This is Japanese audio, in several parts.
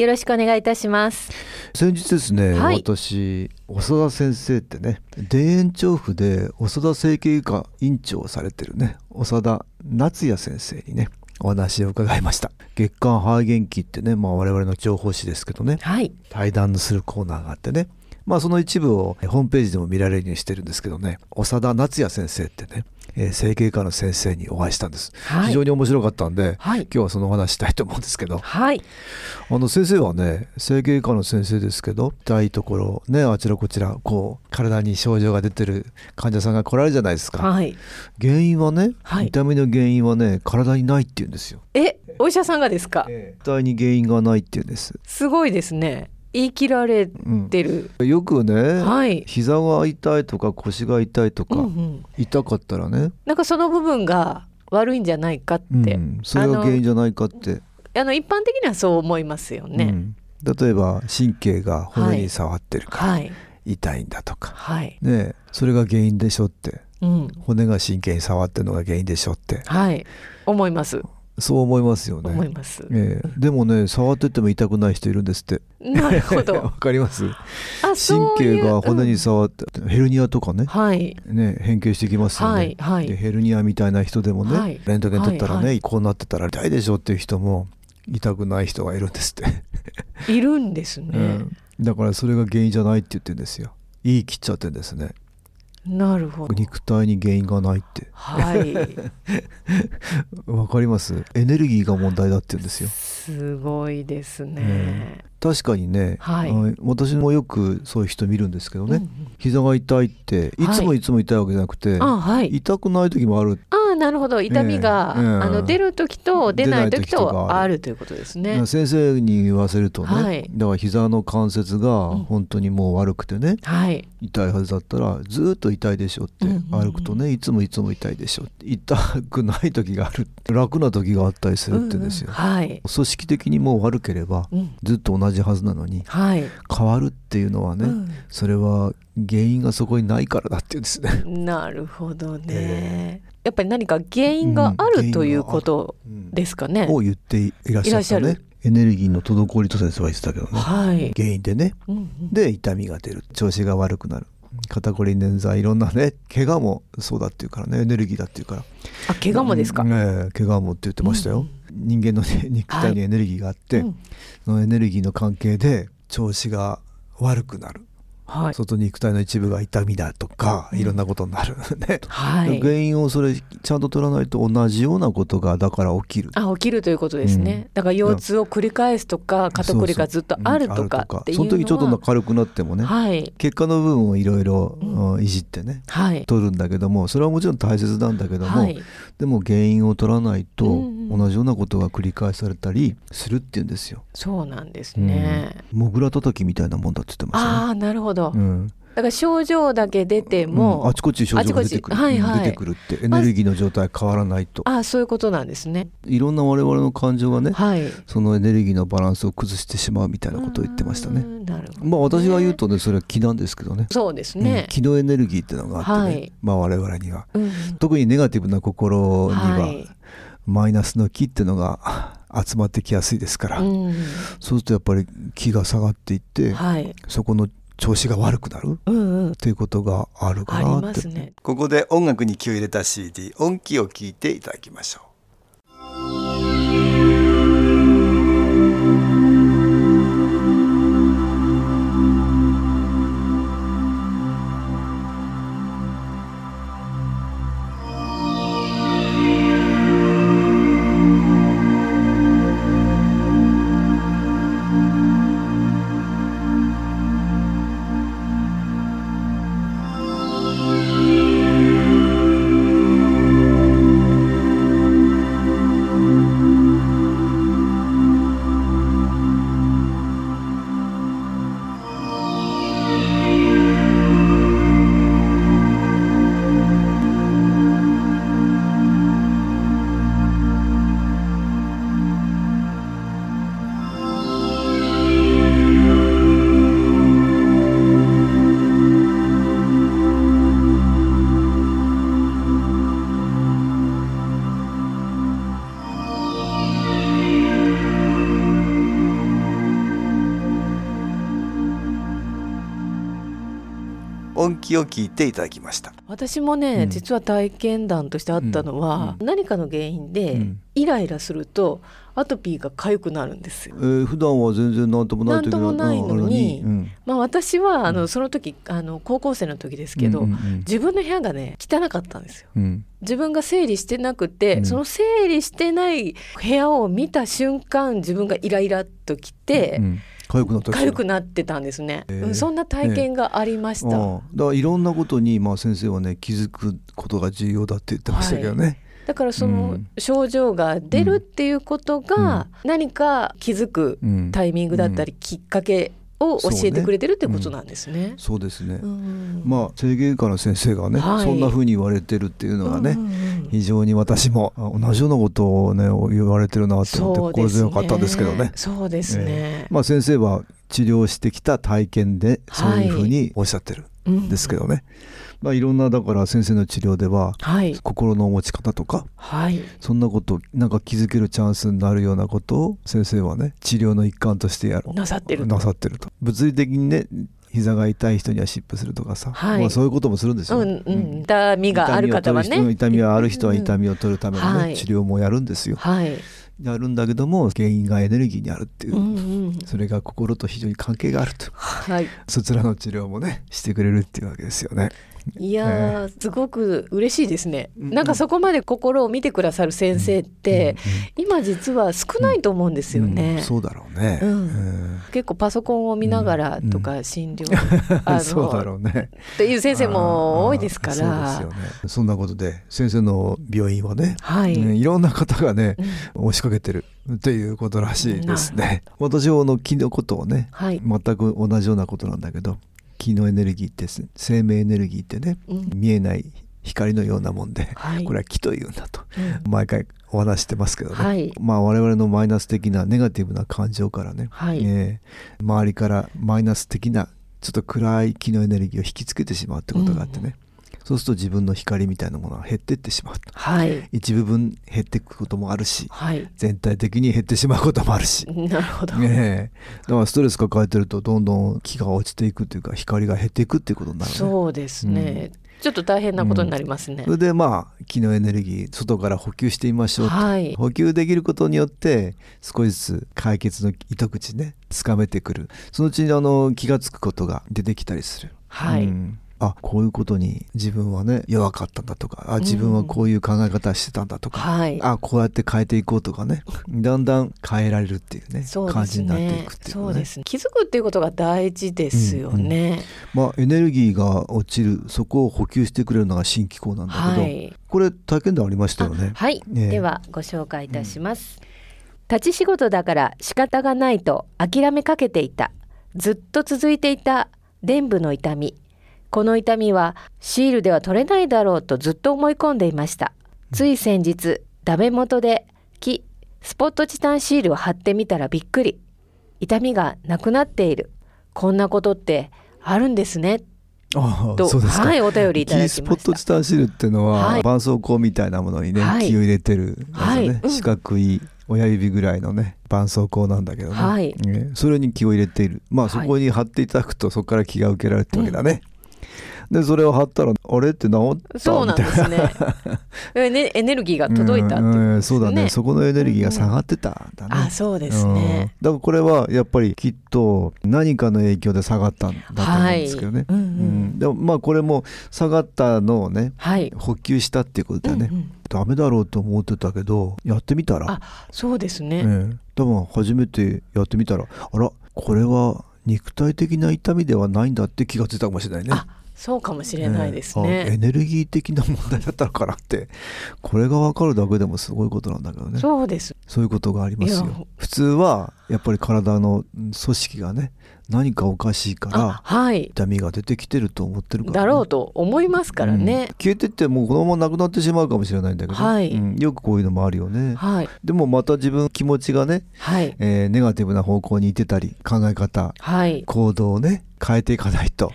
よろしくお願いいたします。先日ですね、はい。私長田先生ってね田園調布で長田整形外科院長をされてるね長田夏也先生にねお話を伺いました。月刊ハーゲン期ってね、まあ、我々の情報誌ですけどねはい。対談するコーナーがあってねまあその一部をホームページでも見られるようにしてるんですけどね長田夏也先生ってね、えー整形科の先生にお会いしたんです、はい。非常に面白かったんで、はい。今日はそのお話したいと思うんですけど。はい。あの先生はね整形科の先生ですけど痛いところねあちらこちらこう体に症状が出てる患者さんが来られるじゃないですか。はい。原因はね、はい。痛みの原因はね体にないって言うんですよ。えお医者さんがですか？痛いに原因がないって言うんです、すごいですね言い切られうん、てる、よくね、はい。膝が痛いとか腰が痛いとか、うんうん。痛かったらね、なんかその部分が悪いんじゃないかって、うん、それが原因じゃないかって、あの一般的にはそう思いますよね、うん、例えば神経が骨に触ってるからはい。痛いんだとか、はい。ねそれが原因でしょって。うん。骨が神経に触ってるのが原因でしょって。はい。思いますそう思いますよね。思います、ええでもね触ってても痛くない人いるんですって。なるほ わどかります？神いう経が骨にうん触って、ヘルニアとかねはいね変形してきますよね。はいはいでヘルニアみたいな人でもね、はいレントゲン取ったらね、はいはこうなってたら痛いでしょっていう人も痛くない人がいるんですって。いるんですね、うんだからそれが原因じゃないって言ってるんですよ。言い切っちゃってんですね。なるほど。肉体に原因がないって。はい。わかります？エネルギーが問題だって言うんですよ。すごいですね。確かにね、はい。私もよくそういう人見るんですけどね、うんうん。膝が痛いっていつもはいいつも痛いわけじゃなくて、あはい。痛くない時もある。あなるほど。痛みが、ええ。ええあの出る時と出ない時出ない時とあるということですね。先生に言わせるとね、はい。だから膝の関節がうん。本当にもう悪くてね、はい。痛いはずだったらずっと痛いでしょって、うんうんうん。歩くとねいつもいつも痛いでしょって痛くない時がある。楽な時があったりするって言うんですよ、うんうん。はい。組織的にもう悪ければうん。ずっと同じはずなのにはい。変わるっていうのはね、うん。それは原因がそこにないからだっていうんですね。なるほどね、えやっぱり何か原因があうん。るということうんですかね。を言っていらっしゃったねエネルギーの滞りと先生は言ってたけどね。はい。原因でね。うんうん。で痛みが出る。調子が悪くなる。肩こり捻挫いろんなね怪我もそうだっていうからね。エネルギーだっていうから。あ怪我もですか？うん。ええ怪我もって言ってましたよ、人間の、ね、肉体にエネルギーがあって、うん。そのエネルギーの関係で調子が悪くなるはい。外肉体の一部が痛みだとか、うん。いろんなことになる。ね、はい。原因をそれちゃんと取らないと同じようなことがだから起きる。あ起きるということですね、うん。だから腰痛を繰り返すとか肩こりがずっとあるとかっていうのは、その時ちょっと軽くなってもね、はい。結果の部分をいろいろいじってねはい。取るんだけどもそれはもちろん大切なんだけども、はい。でも原因を取らないとうんうん同じようなことが繰り返されたりするっていうんですよ。そうなんですね、うん、モグラ叩きみたいなもんだって言ってましたね。ああなるほど、うん。だから症状だけ出ても、うん。あちこち症状が出てくる。はいはい。出てくるってエネルギーの状態変わらないと。ああそういうことなんですね。いろんな我々の感情がねはい。そのエネルギーのバランスを崩してしまうみたいなことを言ってましたね。う。んなるほどまあ私が言うとねそれは気なんですけどね。そうですうんね、気のエネルギーっていうのがあってね、はい。まあ我々には。うん。特にネガティブな心には、はいマイナスの気っていうのが 集まってきやすいですから、うん。そうするとやっぱり気が下がっていって、はい。そこの調子が悪くなるうんうん。っていうことがあるかなって。ますね。ここで音楽に気を入れた CD 音気を聞いていただきましょう音気を聞いていただきました。私もね、うん。実は体験談としてあったのは、何かの原因で、うん。イライラするとアトピーが痒くなるんですよ。え。ー、普段は全然何ともない時なんともないのにうんまあ私はあの、うん。その時あの高校生の時ですけど、うんうん自分の部屋がね汚かったんですよ。うん。自分が整理してなくて、うん。その整理してない部屋を見た瞬間自分がイライラっときて、うん痒くなった痒くなってたんですね、へえ。うんそんな体験がありました、ああだからいろんなことに、まあ、先生はね気づくことが重要だって言ってましたけどね、だからそうのん。症状が出るっていうことが何か気づくうん。タイミングだったりきっかけを教えてくれてるってことそうねなんですね。そうですね、うん。まあ整形外科の先生がね、はい。そんな風に言われてるっていうのがね、うんうん。うん非常に私もあ同じようなことをね言われてるなと思って心強かったんですけどね。そうですね。え。まあ先生は治療してきた体験でそういうふうにおっしゃってるうんんですけどね、まあいろんなだから先生の治療でははい。心の持ち方とかはい。そんなことなんか気づけるチャンスになるようなことを先生はね治療の一環としてやろうなさってるなさってると。物理的にね膝が痛い人には湿布するとかさ、はい。まあ、そういうこともするんですよ、うんうん、痛みがある方はね。痛みがある人は痛み。みを取るための、ねはい。治療もやるんですよ。はい。やるんだけども原因がエネルギーにあるっていう、うんうん。それが心と非常に関係があると。はい。そちらの治療もねしてくれるっていうわけですよね。いやー、すごく嬉しいですね。うんなんかそこまで心を見てくださる先生って、今実は少ないと思うんですようんね。そうだろうね、うん。うん。結構パソコンを見ながらとか診療、あの そうだろうね。っていう先生も多いですから。そうですよね。そんなことで先生の病院はね、はい。ねいろんな方がねうん。押しかけてるっていうことらしいですね。私はあの気のことをねはい。全く同じようなことなんだけど気のエネルギーってす生命エネルギーってねうん。見えない光のようなもんで、はい。これは気というんだとうん。毎回お話してますけどね、はい。まあ我々のマイナス的なネガティブな感情からね、はい。えー周りからマイナス的なちょっと暗い気のエネルギーを引きつけてしまうってことがあってね、そうすると自分の光みたいなものが減ってってしまうはい。一部分減っていくこともあるしはい。全体的に減ってしまうこともあるし、なるほど。ねえだからストレス抱えてるとどんどん気が落ちていくというか光が減っていくっていうことになるねそうですね。ちょっと大変なことになりますねそ。れでまあ気のエネルギー外から補給してみましょうと、はい。補給できることによって少しずつ解決の糸口ねつかめてくるそのうちにあの気が付くことが出てきたりする。はい。うんあこういうことに自分はね弱かったんだとかあ自分はこういう考え方してたんだとか、はい。あこうやって変えていこうとかねだんだん変えられるっていうねそうです感じになっていねくっていうそうねです。ね気づくっていうことが大事ですよね、まあエネルギーが落ちるそこを補給してくれるのが新機構なんだけど、はい。これ体験談ありましたよね。はい、ええ。ではご紹介いたします、立ち仕事だから仕方がないと諦めかけていたずっと続いていた臀部の痛みこの痛みはシールでは取れないだろうとずっと思い込んでいました。つい先日ダメ元で木スポットチタンシールを貼ってみたらびっくり。痛みがなくなっている。こんなことってあるんですね。ああとそうですか。はいお便りいただきました。キースポットチタンシールっていうのは、はい。絆創膏みたいなものにね、はい。気を入れてるね、はい。うん。四角い親指ぐらいのね絆創膏なんだけどね、はい。ねそれに気を入れている。まあそはい。こに貼っていただくとそこから気が受けられるってわけだね、でそれを貼ったらあれって治ったそうなんです ね。エネルギーが届いたってことですね、うんうんそうだね。そこのエネルギーが下がってたんだね、あそうですね、うん。だからこれはやっぱりきっと何かの影響で下がったんだと思うんですけどね、はい。うんうん。うん。でもまあこれも下がったのをねはい、補給したっていうことだよね、うんうん。ダメだろうと思ってたけどやってみたら？あ、そうですね、ええ。多分初めてやってみたらあらこれは肉体的な痛みではないんだって気がついたかもしれないね。あそうかもしれないですええあエね、ネルギー的な問題だったのかなってこれが分かるだけでもすごいことなんだけどね。そうです。そういうことがありますよ。普通はやっぱり体のうん組織がね何かおかしいかあらはい。痛みが出てきてると思ってるから、ね、だろうと思いますからね、うん。消えてってもうこのままなくなってしまうかもしれないんだけど、はい。うん。よくこういうのもあるよね、はい。でもまた自分気持ちがね、はい。えーネガティブな方向に行ってたり考え方はい、行動をね変えていかないと、はい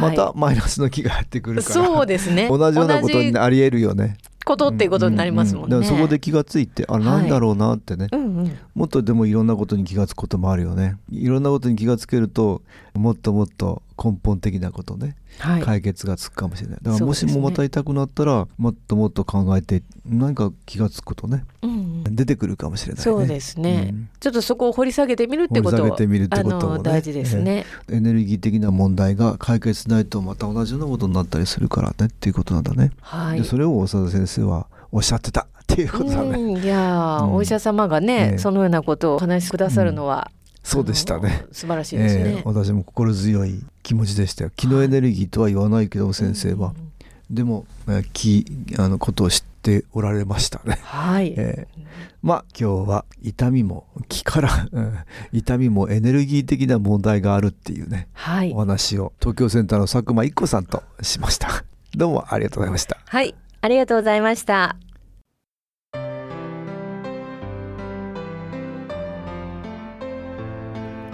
またマイナスの気がやってくるから。そうですね。同じようなことに同じありえるよね。ことっていうことになりますもんね、ううだからそこで気がついてあい。なんだろうなってね、うんうん。もっとでもいろんなことに気がつくこともあるよね。いろんなことに気がつけるともっともっと根本的なことね、はい。解決がつくかもしれない。だからもしもまた痛くなったら、もっともっと考えて何か気がつくことねうん出てくるかもしれないね。そうですね、うん。ちょっとそこを掘り下げてみるってこと掘り下げてみるってこともね。大事ですね、エネルギー的な問題が解決しないとまた同じようなことになったりするからねっていうことなんだね、はい。でそれを長田先生はおっしゃってたっていうことだね、うん。いやー、うん。お医者様がね、ええ。そのようなことをお話しくださるのは、そうでしたね。素晴らしいですね、ええ私も心強い気持ちでしたよ。気のエネルギーとは言わないけど先生は、でも、えー気あのことを知っておられましたね。はい、えーまあ今日は痛みも気から、うん痛みもエネルギー的な問題があるっていうねはい。お話を東京センターの佐久間一子さんとしました。どうもありがとうございました。はい。ありがとうございました